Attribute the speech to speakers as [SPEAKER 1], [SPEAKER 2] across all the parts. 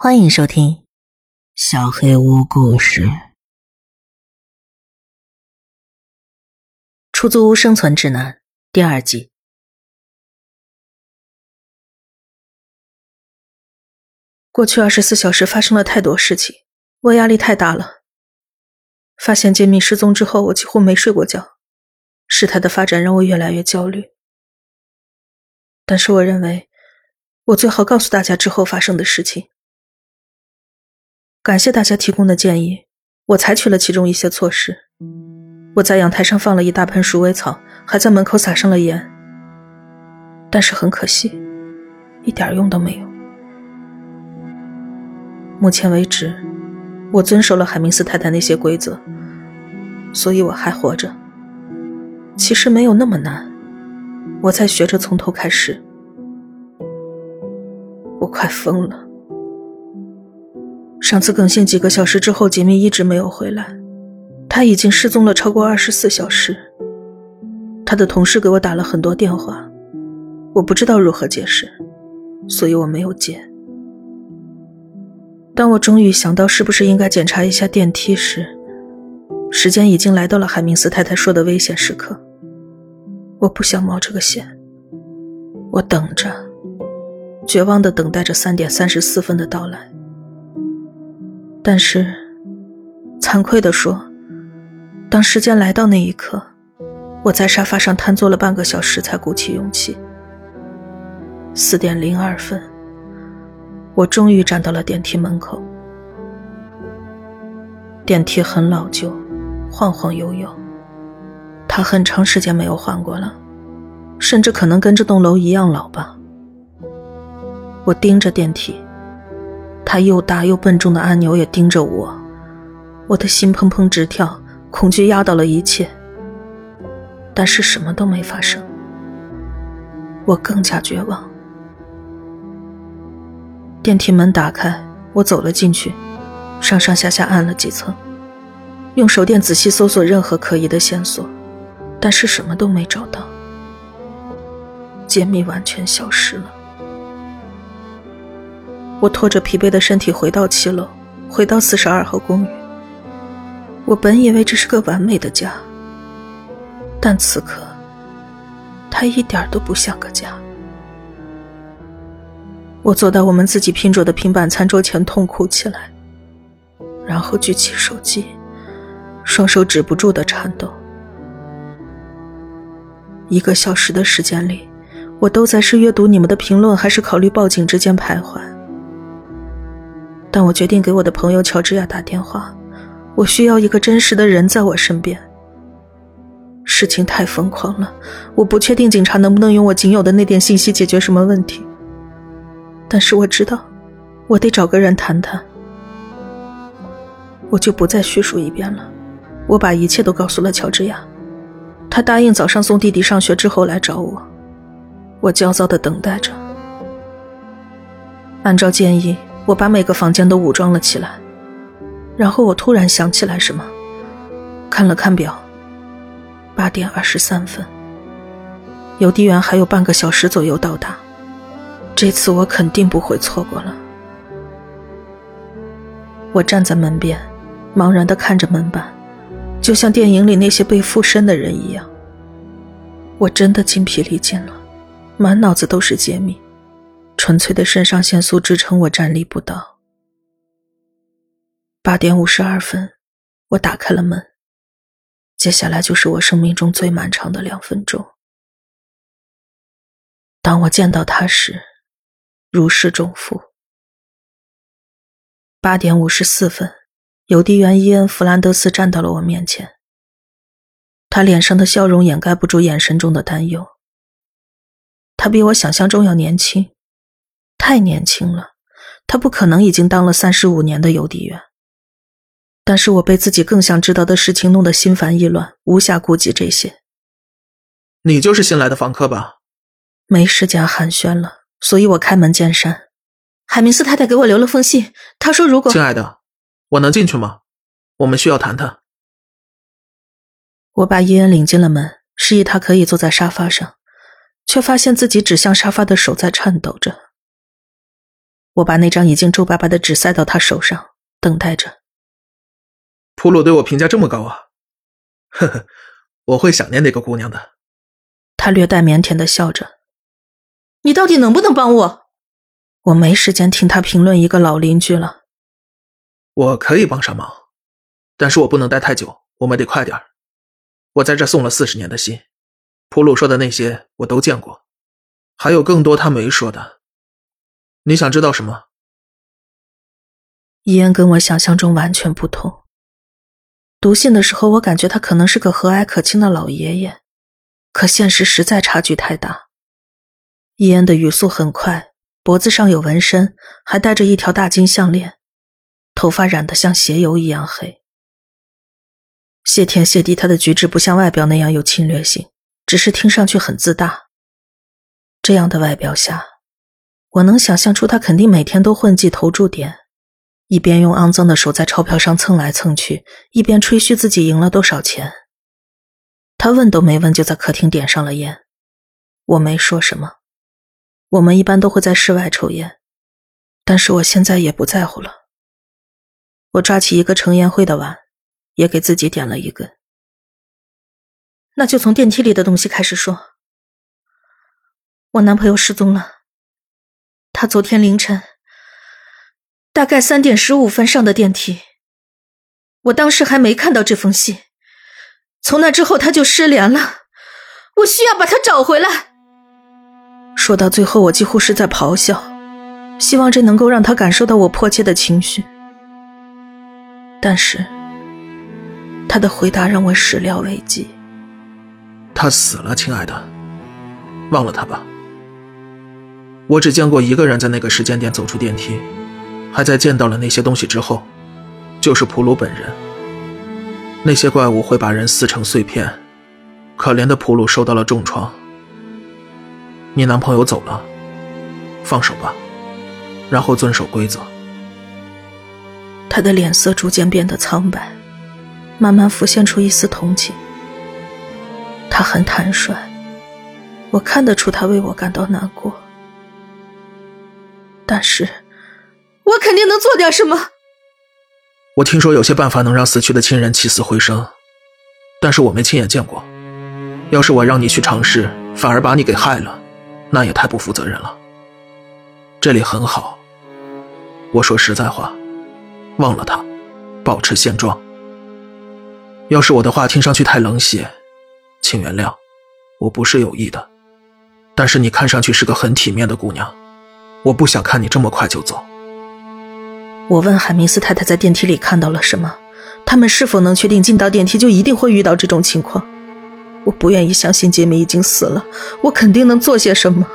[SPEAKER 1] 欢迎收听《小黑屋故事》。出租屋生存指南第二季。
[SPEAKER 2] 过去二十四小时发生了太多事情，我压力太大了。发现杰米失踪之后，我几乎没睡过觉。事态的发展让我越来越焦虑。但是我认为，我最好告诉大家之后发生的事情。感谢大家提供的建议，我采取了其中一些措施。我在阳台上放了一大盆鼠尾草，还在门口撒上了盐。但是很可惜，一点用都没有。目前为止，我遵守了海明斯太太那些规则，所以我还活着。其实没有那么难，我在学着从头开始。我快疯了。上次更新几个小时之后，杰米一直没有回来，他已经失踪了超过二十四小时。他的同事给我打了很多电话，我不知道如何解释，所以我没有接。当我终于想到是不是应该检查一下电梯时，时间已经来到了海明斯太太说的危险时刻。我不想冒这个险，我等着，绝望的等待着三点三十四分的到来。但是，惭愧地说，当时间来到那一刻，我在沙发上瘫坐了半个小时，才鼓起勇气。四点零二分，我终于站到了电梯门口。电梯很老旧，晃晃悠悠，它很长时间没有换过了，甚至可能跟这栋楼一样老吧。我盯着电梯。他又大又笨重的按钮也盯着我，我的心砰砰直跳，恐惧压倒了一切。但是什么都没发生，我更加绝望。电梯门打开，我走了进去，上上下下按了几层，用手电仔细搜索任何可疑的线索，但是什么都没找到。杰米完全消失了。我拖着疲惫的身体回到七楼，回到四十二号公寓。我本以为这是个完美的家，但此刻，它一点都不像个家。我坐到我们自己拼着的平板餐桌前，痛哭起来，然后举起手机，双手止不住的颤抖。一个小时的时间里，我都在是阅读你们的评论，还是考虑报警之间徘徊。但我决定给我的朋友乔治亚打电话，我需要一个真实的人在我身边。事情太疯狂了，我不确定警察能不能用我仅有的那点信息解决什么问题。但是我知道，我得找个人谈谈。我就不再叙述一遍了，我把一切都告诉了乔治亚，他答应早上送弟弟上学之后来找我。我焦躁地等待着，按照建议。我把每个房间都武装了起来，然后我突然想起来什么，看了看表，八点二十三分，邮递员还有半个小时左右到达，这次我肯定不会错过了。我站在门边，茫然地看着门板，就像电影里那些被附身的人一样。我真的筋疲力尽了，满脑子都是杰米。纯粹的肾上腺素支撑我站立不倒。八点五十二分，我打开了门。接下来就是我生命中最漫长的两分钟。当我见到他时，如释重负。八点五十四分，邮递员伊恩·弗兰德斯站到了我面前。他脸上的笑容掩盖不住眼神中的担忧。他比我想象中要年轻。太年轻了，他不可能已经当了三十五年的邮递员。但是我被自己更想知道的事情弄得心烦意乱，无暇顾及这些。
[SPEAKER 3] 你就是新来的房客吧？
[SPEAKER 2] 没时间寒暄了，所以我开门见山。海明斯太太给我留了封信，她说如果……
[SPEAKER 3] 亲爱的，我能进去吗？我们需要谈谈。
[SPEAKER 2] 我把伊恩领进了门，示意他可以坐在沙发上，却发现自己指向沙发的手在颤抖着。我把那张已经皱巴巴的纸塞到他手上，等待着。
[SPEAKER 3] 普鲁对我评价这么高啊！呵呵，我会想念那个姑娘的。
[SPEAKER 2] 他略带腼腆的笑着。
[SPEAKER 4] 你到底能不能帮我？
[SPEAKER 2] 我没时间听他评论一个老邻居了。
[SPEAKER 3] 我可以帮上忙，但是我不能待太久，我们得快点我在这送了四十年的信，普鲁说的那些我都见过，还有更多他没说的。你想知道什么？
[SPEAKER 2] 伊恩跟我想象中完全不同。读信的时候，我感觉他可能是个和蔼可亲的老爷爷，可现实实在差距太大。伊恩的语速很快，脖子上有纹身，还戴着一条大金项链，头发染得像鞋油一样黑。谢天谢地，他的举止不像外表那样有侵略性，只是听上去很自大。这样的外表下，我能想象出他肯定每天都混迹投注点，一边用肮脏的手在钞票上蹭来蹭去，一边吹嘘自己赢了多少钱。他问都没问，就在客厅点上了烟。我没说什么。我们一般都会在室外抽烟，但是我现在也不在乎了。我抓起一个盛烟灰的碗，也给自己点了一根。
[SPEAKER 4] 那就从电梯里的东西开始说。我男朋友失踪了，他昨天凌晨大概三点十五分上的电梯，我当时还没看到这封信。从那之后他就失联了，我需要把他找回来。
[SPEAKER 2] 说到最后，我几乎是在咆哮，希望这能够让他感受到我迫切的情绪。但是，他的回答让我始料未及。
[SPEAKER 3] 他死了，亲爱的，忘了他吧。我只见过一个人在那个时间点走出电梯，还在见到了那些东西之后，就是普鲁本人。那些怪物会把人撕成碎片，可怜的普鲁受到了重创。你男朋友走了，放手吧，然后遵守规则。
[SPEAKER 2] 他的脸色逐渐变得苍白，慢慢浮现出一丝同情。他很坦率，我看得出他为我感到难过。但是，
[SPEAKER 4] 我肯定能做点什么。
[SPEAKER 3] 我听说有些办法能让死去的亲人起死回生，但是我没亲眼见过。要是我让你去尝试，反而把你给害了。那也太不负责任了。这里很好，我说实在话，忘了他，保持现状。要是我的话听上去太冷血，请原谅，我不是有意的。但是你看上去是个很体面的姑娘，我不想看你这么快就走。
[SPEAKER 2] 我问海明斯太太在电梯里看到了什么，他们是否能确定进到电梯就一定会遇到这种情况？我不愿意相信杰米已经死了，我肯定能做些什么。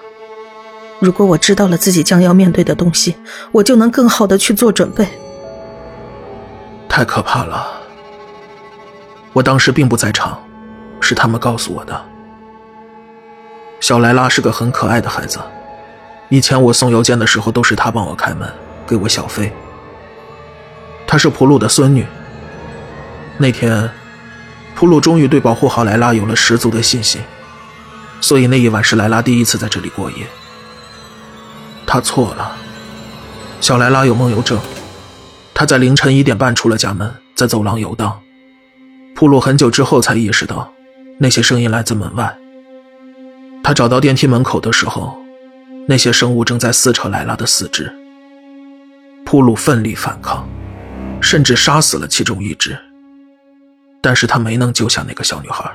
[SPEAKER 2] 如果我知道了自己将要面对的东西，我就能更好的去做准备。
[SPEAKER 3] 太可怕了！我当时并不在场，是他们告诉我的。小莱拉是个很可爱的孩子，以前我送邮件的时候都是他帮我开门，给我小费。她是普鲁的孙女。那天。普鲁终于对保护好莱拉有了十足的信心，所以那一晚是莱拉第一次在这里过夜。他错了，小莱拉有梦游症，他在凌晨一点半出了家门，在走廊游荡。普鲁很久之后才意识到，那些声音来自门外。他找到电梯门口的时候，那些生物正在撕扯莱拉的四肢。普鲁奋力反抗，甚至杀死了其中一只。但是他没能救下那个小女孩。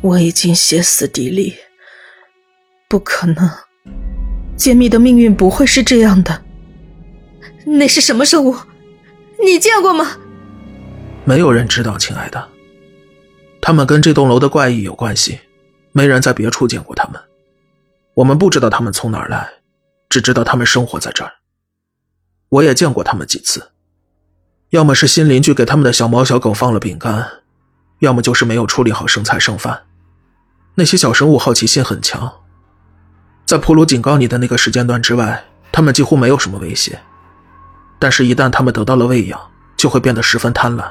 [SPEAKER 2] 我已经歇斯底里，不可能，杰米的命运不会是这样的。
[SPEAKER 4] 那是什么生物？你见过吗？
[SPEAKER 3] 没有人知道，亲爱的。他们跟这栋楼的怪异有关系，没人在别处见过他们。我们不知道他们从哪儿来，只知道他们生活在这儿。我也见过他们几次。要么是新邻居给他们的小猫小狗放了饼干，要么就是没有处理好剩菜剩饭。那些小生物好奇心很强，在普鲁警告你的那个时间段之外，他们几乎没有什么威胁。但是，一旦他们得到了喂养，就会变得十分贪婪，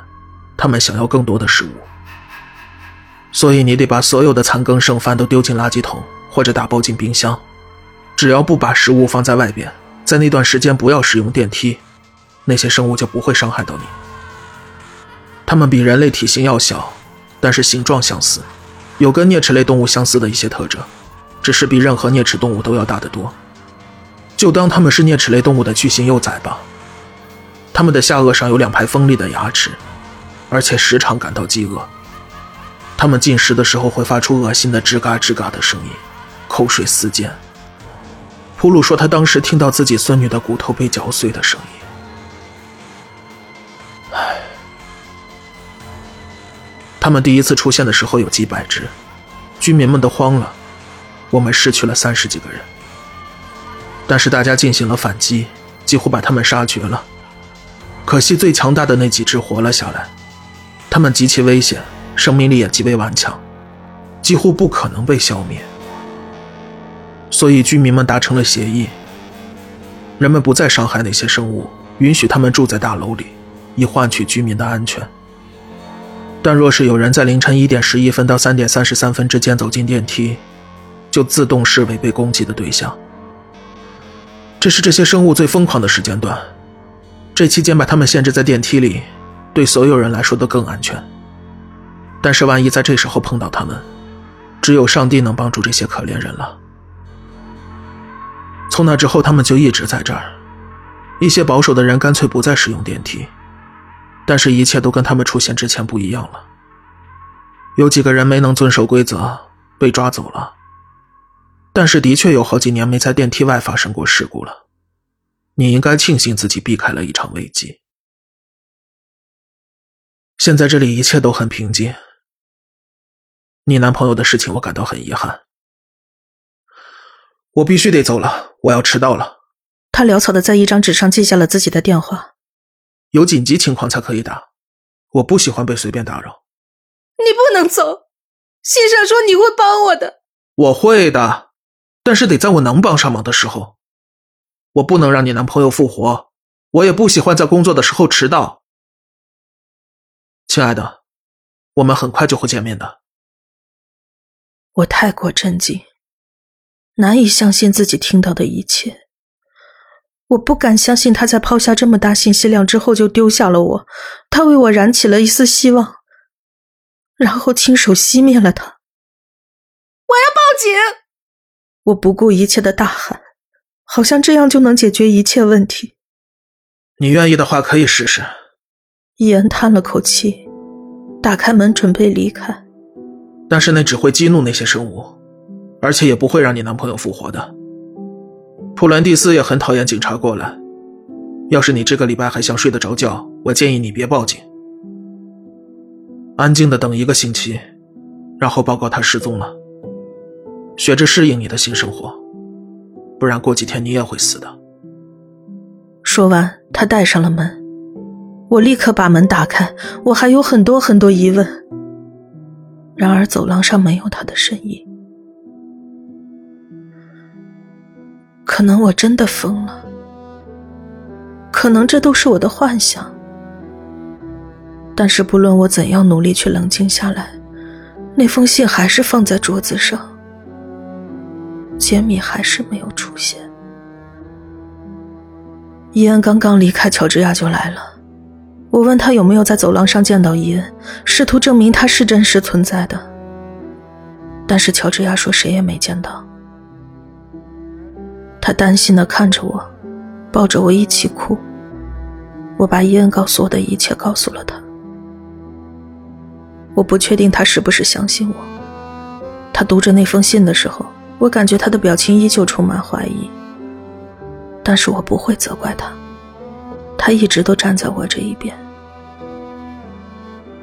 [SPEAKER 3] 他们想要更多的食物。所以，你得把所有的残羹剩饭都丢进垃圾桶，或者打包进冰箱。只要不把食物放在外边，在那段时间不要使用电梯，那些生物就不会伤害到你。它们比人类体型要小，但是形状相似，有跟啮齿类动物相似的一些特征，只是比任何啮齿动物都要大得多。就当它们是啮齿类动物的巨型幼崽吧。它们的下颚上有两排锋利的牙齿，而且时常感到饥饿。它们进食的时候会发出恶心的吱嘎吱嘎的声音，口水四溅。普鲁说，他当时听到自己孙女的骨头被嚼碎的声音。唉，他们第一次出现的时候有几百只，居民们都慌了，我们失去了三十几个人。但是大家进行了反击，几乎把他们杀绝了。可惜最强大的那几只活了下来，他们极其危险，生命力也极为顽强，几乎不可能被消灭。所以，居民们达成了协议，人们不再伤害那些生物，允许他们住在大楼里，以换取居民的安全。但若是有人在凌晨一点十一分到三点三十三分之间走进电梯，就自动视为被攻击的对象。这是这些生物最疯狂的时间段，这期间把他们限制在电梯里，对所有人来说都更安全。但是，万一在这时候碰到他们，只有上帝能帮助这些可怜人了。从那之后，他们就一直在这儿。一些保守的人干脆不再使用电梯，但是，一切都跟他们出现之前不一样了。有几个人没能遵守规则，被抓走了。但是，的确有好几年没在电梯外发生过事故了。你应该庆幸自己避开了一场危机。现在这里一切都很平静。你男朋友的事情，我感到很遗憾。我必须得走了，我要迟到了。
[SPEAKER 2] 他潦草的在一张纸上记下了自己的电话。
[SPEAKER 3] 有紧急情况才可以打，我不喜欢被随便打扰。
[SPEAKER 4] 你不能走，信上说你会帮我的。
[SPEAKER 3] 我会的，但是得在我能帮上忙的时候。我不能让你男朋友复活，我也不喜欢在工作的时候迟到。亲爱的，我们很快就会见面的。
[SPEAKER 2] 我太过震惊。难以相信自己听到的一切，我不敢相信他在抛下这么大信息量之后就丢下了我，他为我燃起了一丝希望，然后亲手熄灭了他。
[SPEAKER 4] 我要报警！
[SPEAKER 2] 我不顾一切的大喊，好像这样就能解决一切问题。
[SPEAKER 3] 你愿意的话，可以试试。
[SPEAKER 2] 伊恩叹了口气，打开门准备离开，
[SPEAKER 3] 但是那只会激怒那些生物。而且也不会让你男朋友复活的。普兰蒂斯也很讨厌警察过来。要是你这个礼拜还想睡得着觉，我建议你别报警，安静的等一个星期，然后报告他失踪了。学着适应你的新生活，不然过几天你也会死的。
[SPEAKER 2] 说完，他带上了门。我立刻把门打开，我还有很多很多疑问。然而走廊上没有他的身影。可能我真的疯了，可能这都是我的幻想。但是不论我怎样努力去冷静下来，那封信还是放在桌子上，杰米还是没有出现。伊恩刚刚离开乔治亚就来了，我问他有没有在走廊上见到伊恩，试图证明他是真实存在的，但是乔治亚说谁也没见到。他担心的看着我，抱着我一起哭。我把伊恩告诉我的一切告诉了他。我不确定他是不是相信我。他读着那封信的时候，我感觉他的表情依旧充满怀疑。但是我不会责怪他，他一直都站在我这一边。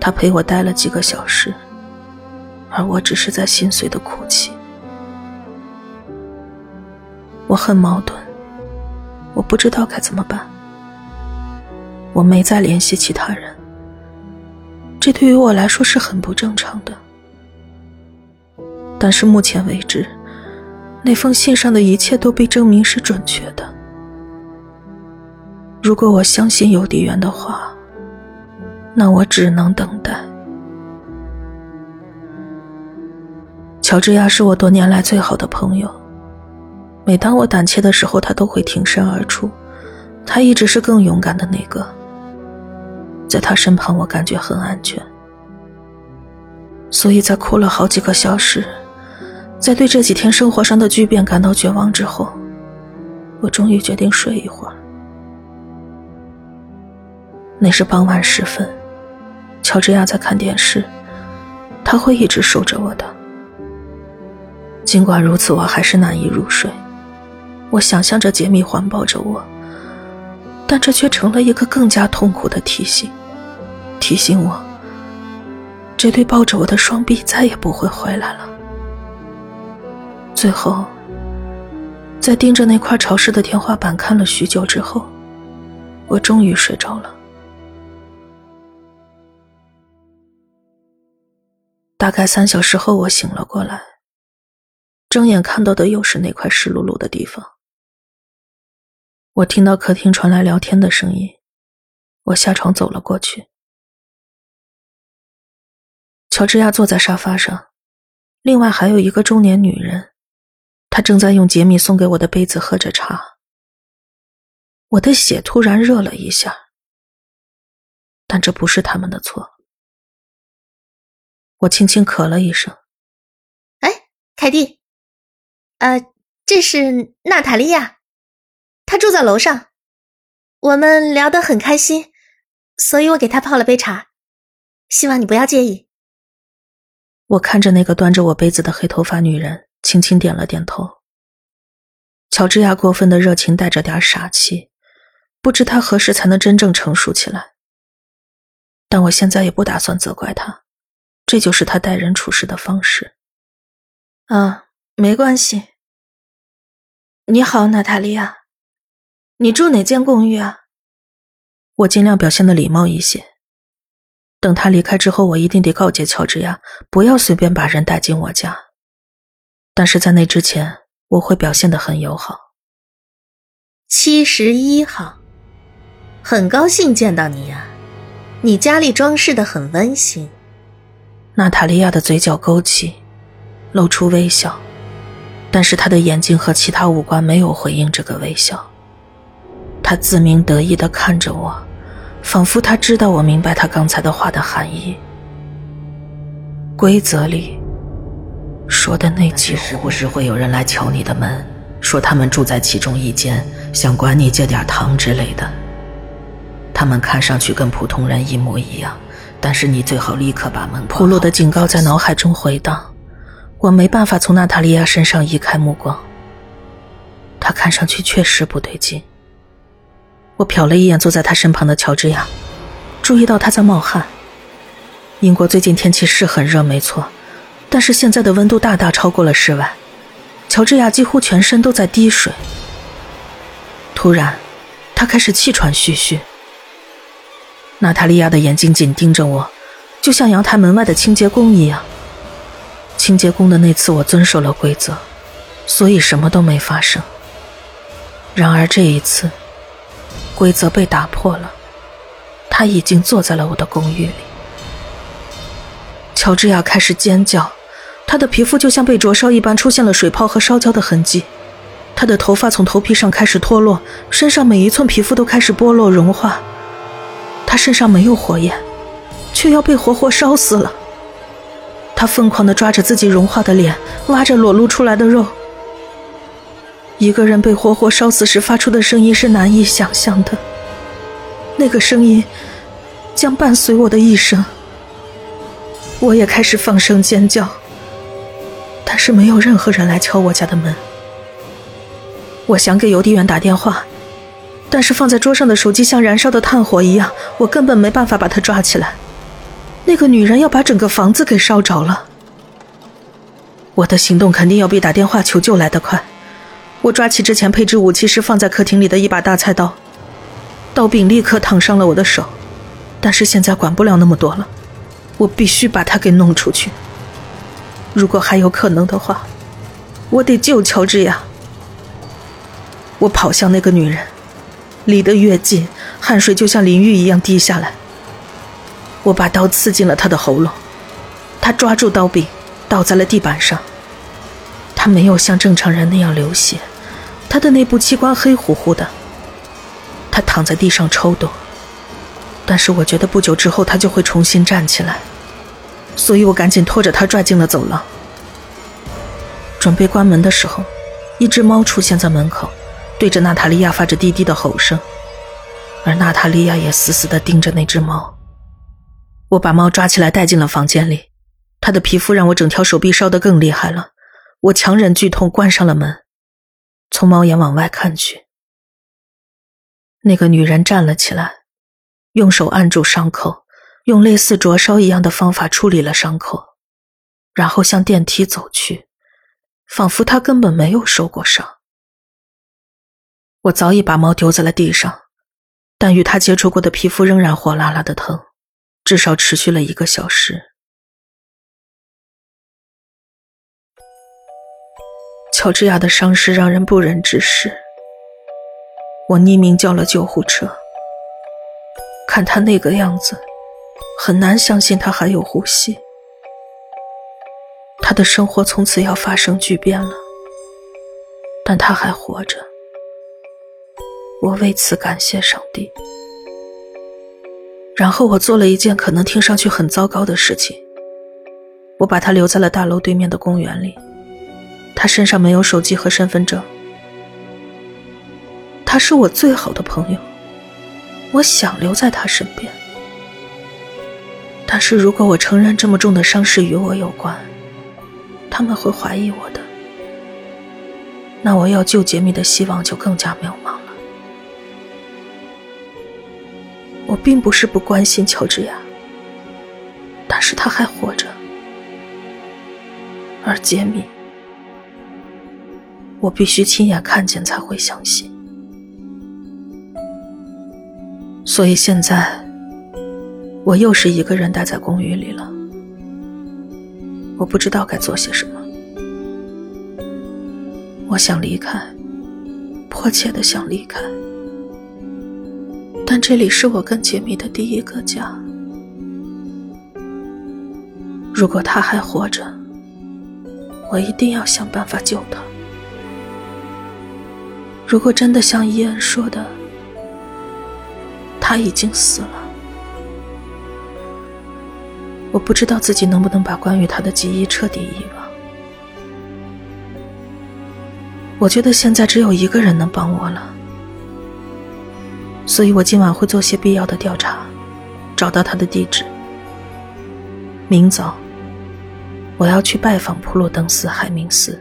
[SPEAKER 2] 他陪我待了几个小时，而我只是在心碎的哭泣。我很矛盾，我不知道该怎么办。我没再联系其他人，这对于我来说是很不正常的。但是目前为止，那封信上的一切都被证明是准确的。如果我相信邮递员的话，那我只能等待。乔治亚是我多年来最好的朋友。每当我胆怯的时候，他都会挺身而出。他一直是更勇敢的那个，在他身旁，我感觉很安全。所以在哭了好几个小时，在对这几天生活上的巨变感到绝望之后，我终于决定睡一会儿。那是傍晚时分，乔治亚在看电视，他会一直守着我的。尽管如此，我还是难以入睡。我想象着杰米环抱着我，但这却成了一个更加痛苦的提醒，提醒我，这对抱着我的双臂再也不会回来了。最后，在盯着那块潮湿的天花板看了许久之后，我终于睡着了。大概三小时后，我醒了过来，睁眼看到的又是那块湿漉漉的地方。我听到客厅传来聊天的声音，我下床走了过去。乔治亚坐在沙发上，另外还有一个中年女人，她正在用杰米送给我的杯子喝着茶。我的血突然热了一下，但这不是他们的错。我轻轻咳了一声。
[SPEAKER 4] 哎，凯蒂，呃，这是娜塔莉亚。他住在楼上，我们聊得很开心，所以我给他泡了杯茶，希望你不要介意。
[SPEAKER 2] 我看着那个端着我杯子的黑头发女人，轻轻点了点头。乔治亚过分的热情带着点傻气，不知他何时才能真正成熟起来。但我现在也不打算责怪他，这就是他待人处事的方式。
[SPEAKER 4] 啊，没关系。你好，娜塔莉亚。你住哪间公寓啊？
[SPEAKER 2] 我尽量表现的礼貌一些。等他离开之后，我一定得告诫乔治亚不要随便把人带进我家。但是在那之前，我会表现的很友好。
[SPEAKER 4] 七十一号，很高兴见到你呀，你家里装饰的很温馨。
[SPEAKER 2] 娜塔莉亚的嘴角勾起，露出微笑，但是她的眼睛和其他五官没有回应这个微笑。他自鸣得意的看着我，仿佛他知道我明白他刚才的话的含义。规则里说的那几“
[SPEAKER 1] 时不时会有人来敲你的门，说他们住在其中一间，想管你借点糖之类的。他们看上去跟普通人一模一样，但是你最好立刻把门关。
[SPEAKER 2] 铺路的警告在脑海中回荡，我没办法从娜塔莉亚身上移开目光。她看上去确实不对劲。我瞟了一眼坐在他身旁的乔治亚，注意到他在冒汗。英国最近天气是很热，没错，但是现在的温度大大超过了室外。乔治亚几乎全身都在滴水。突然，他开始气喘吁吁。娜塔莉亚的眼睛紧盯着我，就像阳台门外的清洁工一样。清洁工的那次，我遵守了规则，所以什么都没发生。然而这一次。规则被打破了，他已经坐在了我的公寓里。乔治亚开始尖叫，他的皮肤就像被灼烧一般，出现了水泡和烧焦的痕迹。他的头发从头皮上开始脱落，身上每一寸皮肤都开始剥落融化。他身上没有火焰，却要被活活烧死了。他疯狂地抓着自己融化的脸，挖着裸露出来的肉。一个人被活活烧死时发出的声音是难以想象的，那个声音将伴随我的一生。我也开始放声尖叫，但是没有任何人来敲我家的门。我想给邮递员打电话，但是放在桌上的手机像燃烧的炭火一样，我根本没办法把它抓起来。那个女人要把整个房子给烧着了，我的行动肯定要比打电话求救来得快。我抓起之前配置武器时放在客厅里的一把大菜刀，刀柄立刻烫伤了我的手，但是现在管不了那么多了，我必须把它给弄出去。如果还有可能的话，我得救乔治亚。我跑向那个女人，离得越近，汗水就像淋浴一样滴下来。我把刀刺进了她的喉咙，她抓住刀柄，倒在了地板上。他没有像正常人那样流血，他的内部器官黑乎乎的，他躺在地上抽动。但是我觉得不久之后他就会重新站起来，所以我赶紧拖着他拽进了走廊。准备关门的时候，一只猫出现在门口，对着娜塔莉亚发着低低的吼声，而娜塔莉亚也死死地盯着那只猫。我把猫抓起来带进了房间里，它的皮肤让我整条手臂烧得更厉害了。我强忍剧痛关上了门，从猫眼往外看去，那个女人站了起来。用手按住伤口，用类似灼烧一样的方法处理了伤口，然后向电梯走去，仿佛她根本没有受过伤。我早已把猫丢在了地上，但与它接触过的皮肤仍然火辣辣的疼，至少持续了一个小时。乔治亚的伤势让人不忍直视，我匿名叫了救护车。看他那个样子，很难相信他还有呼吸。他的生活从此要发生巨变了，但他还活着，我为此感谢上帝。然后我做了一件可能听上去很糟糕的事情，我把他留在了大楼对面的公园里。他身上没有手机和身份证，他是我最好的朋友。我想留在他身边，但是如果我承认这么重的伤势与我有关，他们会怀疑我的，那我要救杰米的希望就更加渺茫了。我并不是不关心乔治亚，但是他还活着，而杰米，我必须亲眼看见才会相信。所以现在，我又是一个人待在公寓里了。我不知道该做些什么。我想离开，迫切的想离开，但这里是我跟杰米的第一个家。如果他还活着，我一定要想办法救他。如果真的像伊恩说的，他已经死了，我不知道自己能不能把关于他的记忆彻底遗忘。我觉得现在只有一个人能帮我了，所以我今晚会做些必要的调查，找到他的地址。明早，我要去拜访普鲁登斯海明斯。